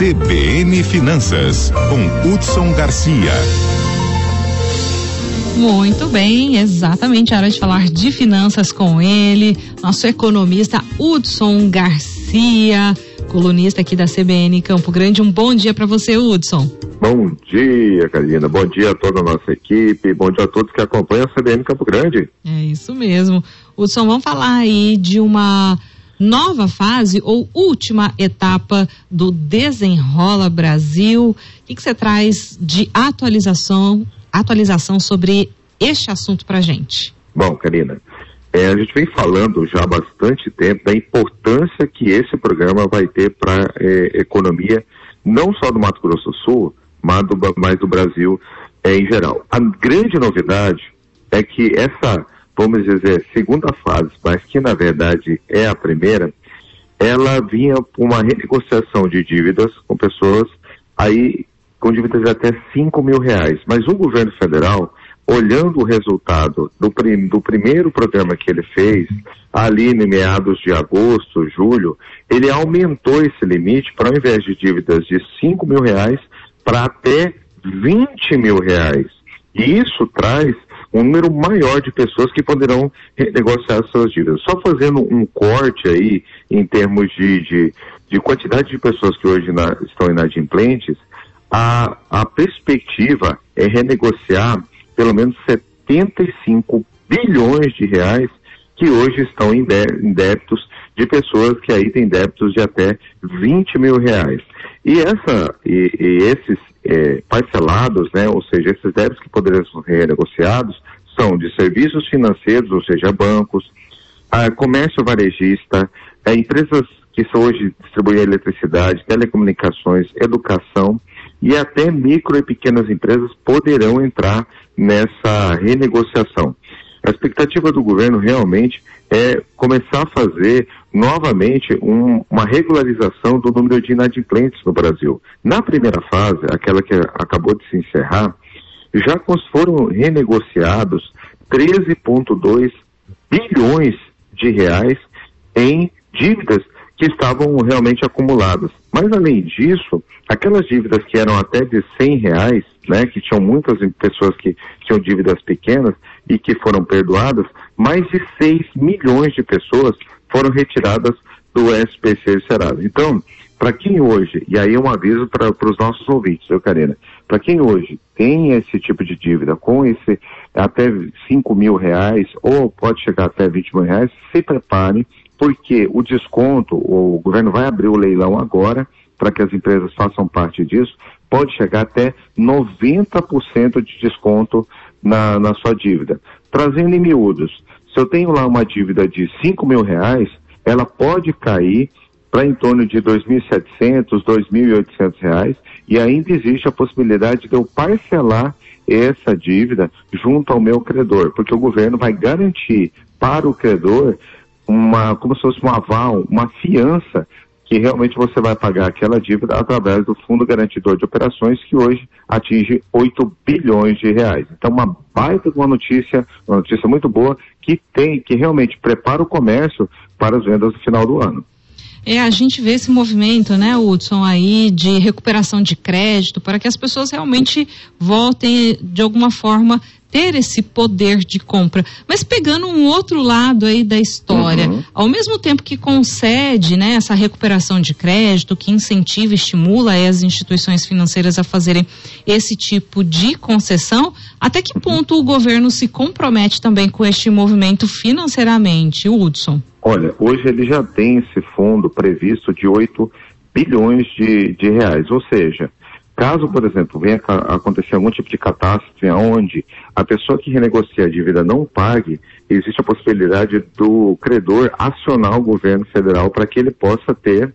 CBN Finanças, com Hudson Garcia. Muito bem, exatamente a hora de falar de finanças com ele, nosso economista Hudson Garcia, colunista aqui da CBN Campo Grande. Um bom dia para você, Hudson. Bom dia, Karina. Bom dia a toda a nossa equipe. Bom dia a todos que acompanham a CBN Campo Grande. É isso mesmo. Hudson, vamos falar aí de uma nova fase ou última etapa do Desenrola Brasil. O que, você traz de atualização, atualização sobre este assunto para gente? Bom, Karina, é, a gente vem falando já há bastante tempo da importância que esse programa vai ter para a é, economia, não só do Mato Grosso do Sul, mas do, mas do Brasil é, em geral. A grande novidade é que essa vamos dizer, segunda fase, mas que na verdade é a primeira, ela vinha com uma renegociação de dívidas com pessoas aí com dívidas de até 5 mil reais. Mas o governo federal, olhando o resultado do, prim, do primeiro programa que ele fez, ali em meados de agosto, julho, ele aumentou esse limite para ao invés de dívidas de 5 mil reais para até 20 mil reais. E isso traz um número maior de pessoas que poderão negociar suas dívidas. Só fazendo um corte aí em termos de, de, de quantidade de pessoas que hoje na, estão inadimplentes, a, a perspectiva é renegociar pelo menos 75 bilhões de reais que hoje estão em, em débitos de pessoas que aí têm débitos de até 20 mil reais. E, essa, e, e esses é, parcelados, né, ou seja, esses débitos que poderiam ser renegociados, são de serviços financeiros, ou seja, bancos, comércio varejista, empresas que são hoje distribuem eletricidade, telecomunicações, educação e até micro e pequenas empresas poderão entrar nessa renegociação. A expectativa do governo realmente é começar a fazer novamente um, uma regularização do número de inadimplentes no Brasil. Na primeira fase, aquela que acabou de se encerrar, já foram renegociados 13,2 bilhões de reais em dívidas que estavam realmente acumuladas. Mas além disso, aquelas dívidas que eram até de 100 reais, né, que tinham muitas pessoas que tinham dívidas pequenas e que foram perdoadas, mais de 6 milhões de pessoas foram retiradas do SPC Serasa. Então, para quem hoje, e aí é um aviso para os nossos ouvintes, eu Karina, para quem hoje tem esse tipo de dívida com esse até 5 mil reais ou pode chegar até 20 mil reais, se prepare, porque o desconto, o governo vai abrir o leilão agora para que as empresas façam parte disso, pode chegar até 90% de desconto na, na sua dívida. Trazendo em miúdos, se eu tenho lá uma dívida de 5 mil reais, ela pode cair para em torno de R$ 2.700, R$ 2.800 e ainda existe a possibilidade de eu parcelar essa dívida junto ao meu credor, porque o governo vai garantir para o credor uma, como se fosse um aval, uma fiança que realmente você vai pagar aquela dívida através do Fundo Garantidor de Operações, que hoje atinge 8 bilhões de reais. Então, uma baita de uma notícia, uma notícia muito boa, que tem, que realmente prepara o comércio para as vendas no final do ano. É, a gente vê esse movimento, né, Hudson, aí de recuperação de crédito para que as pessoas realmente voltem de alguma forma ter esse poder de compra. Mas pegando um outro lado aí da história, uhum. ao mesmo tempo que concede né, essa recuperação de crédito, que incentiva e estimula as instituições financeiras a fazerem esse tipo de concessão, até que ponto o governo se compromete também com este movimento financeiramente, Hudson? Olha, hoje ele já tem esse fundo previsto de 8 bilhões de, de reais, ou seja, Caso, por exemplo, venha acontecer algum tipo de catástrofe onde a pessoa que renegocia a dívida não pague, existe a possibilidade do credor acionar o governo federal para que ele possa ter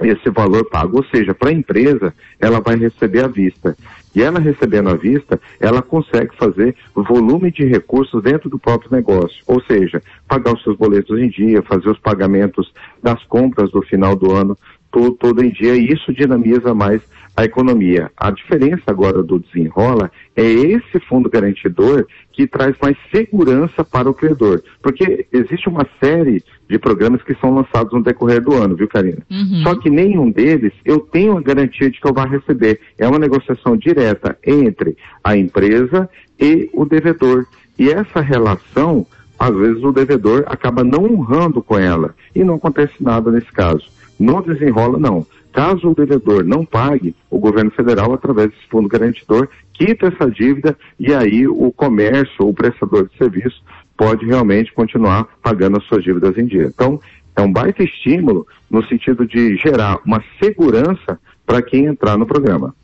esse valor pago. Ou seja, para a empresa, ela vai receber à vista. E ela recebendo à vista, ela consegue fazer volume de recursos dentro do próprio negócio. Ou seja, pagar os seus boletos em dia, fazer os pagamentos das compras do final do ano todo, todo em dia, e isso dinamiza mais a economia. A diferença agora do desenrola é esse fundo garantidor que traz mais segurança para o credor. Porque existe uma série de programas que são lançados no decorrer do ano, viu, Karina? Uhum. Só que nenhum deles eu tenho a garantia de que eu vá receber. É uma negociação direta entre a empresa e o devedor. E essa relação, às vezes o devedor acaba não honrando com ela. E não acontece nada nesse caso. Não desenrola, não. Caso o devedor não pague, o governo federal, através desse fundo garantidor, quita essa dívida e aí o comércio ou o prestador de serviço pode realmente continuar pagando as suas dívidas em dia. Então, é um baita estímulo no sentido de gerar uma segurança para quem entrar no programa.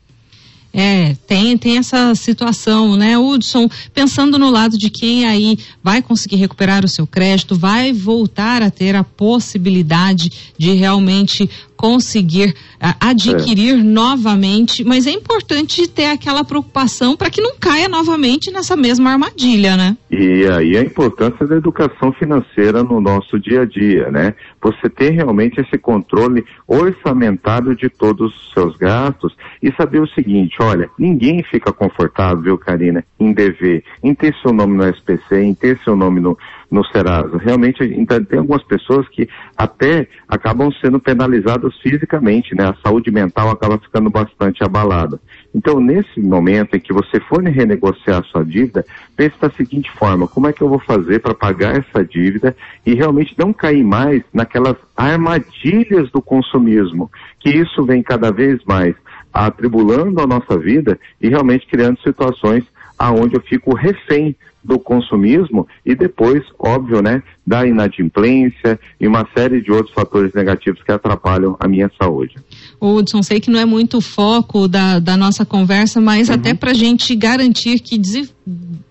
É, tem, tem essa situação, né, Hudson? Pensando no lado de quem aí vai conseguir recuperar o seu crédito, vai voltar a ter a possibilidade de realmente conseguir uh, adquirir é. novamente, mas é importante ter aquela preocupação para que não caia novamente nessa mesma armadilha, né? E aí a importância da educação financeira no nosso dia a dia, né? Você ter realmente esse controle orçamentário de todos os seus gastos e saber o seguinte, olha, ninguém fica confortável, Karina, em dever, em ter seu nome no SPC, em ter seu nome no, no Serasa. Realmente, então, tem algumas pessoas que até acabam sendo penalizadas fisicamente, né? A saúde mental acaba ficando bastante abalada. Então, nesse momento em que você for renegociar a sua dívida, pense da seguinte forma, como é que eu vou fazer para pagar essa dívida e realmente não cair mais naquelas armadilhas do consumismo, que isso vem cada vez mais atribulando a nossa vida e realmente criando situações aonde eu fico refém do consumismo e depois, óbvio, né, da inadimplência e uma série de outros fatores negativos que atrapalham a minha saúde. Hudson, sei que não é muito o foco da, da nossa conversa, mas uhum. até para a gente garantir que de,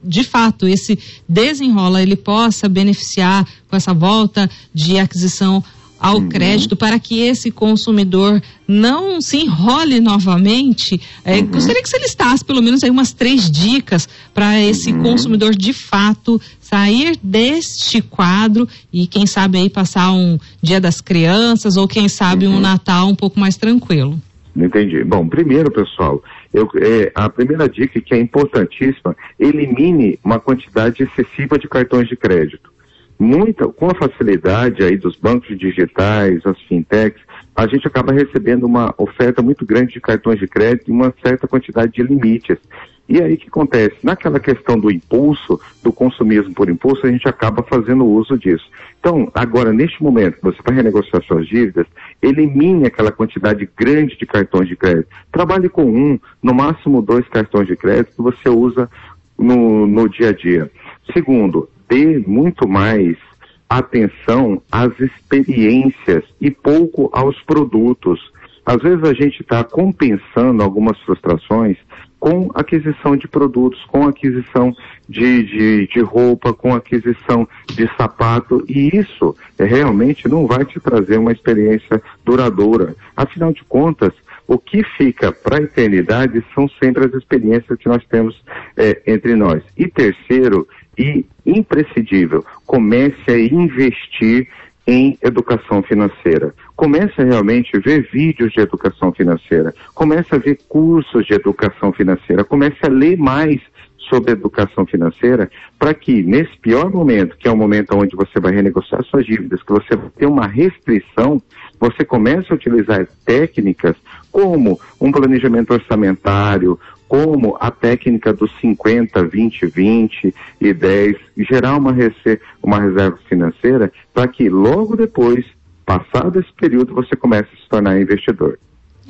de fato esse desenrola ele possa beneficiar com essa volta de aquisição ao uhum. crédito para que esse consumidor não se enrole novamente. É, uhum. Gostaria que você listasse pelo menos aí umas três dicas para esse uhum. consumidor de fato sair deste quadro e quem sabe aí passar um Dia das Crianças ou quem sabe um uhum. Natal um pouco mais tranquilo. Entendi. Bom, primeiro, pessoal, eu, é, a primeira dica que é importantíssima, elimine uma quantidade excessiva de cartões de crédito muita, com a facilidade aí dos bancos digitais, as fintechs, a gente acaba recebendo uma oferta muito grande de cartões de crédito e uma certa quantidade de limites. E aí o que acontece? Naquela questão do impulso, do consumismo por impulso, a gente acaba fazendo uso disso. Então, agora, neste momento, você vai renegociar suas dívidas, elimine aquela quantidade grande de cartões de crédito. Trabalhe com um, no máximo dois cartões de crédito que você usa no, no dia a dia. Segundo, dê muito mais atenção às experiências e pouco aos produtos. Às vezes a gente está compensando algumas frustrações com aquisição de produtos, com aquisição de, de, de, roupa, com aquisição de sapato, e isso é, realmente não vai te trazer uma experiência duradoura. Afinal de contas, o que fica para a eternidade são sempre as experiências que nós temos é, entre nós. E terceiro, e imprescindível, comece a investir em educação financeira. Comece a realmente ver vídeos de educação financeira. Comece a ver cursos de educação financeira. Comece a ler mais sobre educação financeira para que nesse pior momento, que é o momento onde você vai renegociar suas dívidas, que você ter uma restrição, você comece a utilizar técnicas como um planejamento orçamentário, como a técnica dos 50, 20, 20 e 10, gerar uma, uma reserva financeira para que logo depois, passado esse período, você comece a se tornar investidor.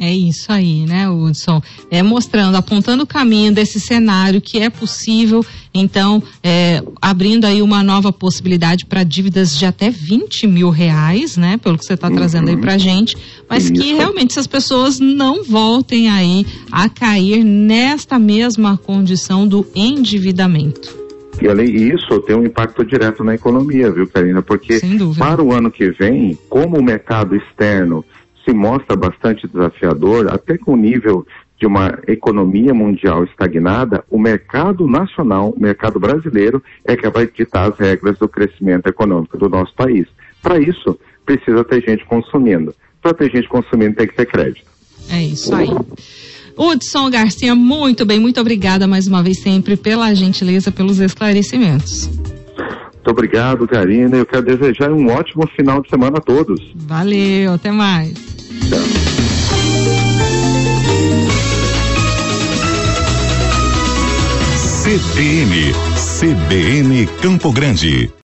É isso aí, né, Hudson? É mostrando, apontando o caminho desse cenário que é possível, então, é, abrindo aí uma nova possibilidade para dívidas de até 20 mil reais, né? Pelo que você está uhum. trazendo aí para gente, mas isso. que realmente essas pessoas não voltem aí a cair nesta mesma condição do endividamento. E além disso, tem um impacto direto na economia, viu, Karina? Porque para o ano que vem, como o mercado externo se mostra bastante desafiador, até com o nível de uma economia mundial estagnada, o mercado nacional, o mercado brasileiro, é que vai ditar as regras do crescimento econômico do nosso país. Para isso, precisa ter gente consumindo. Para ter gente consumindo, tem que ter crédito. É isso aí. Hudson Garcia, muito bem, muito obrigada mais uma vez sempre pela gentileza, pelos esclarecimentos. Muito obrigado, Karina. Eu quero desejar um ótimo final de semana a todos. Valeu, até mais. Tchau. CBN, CBN Campo Grande.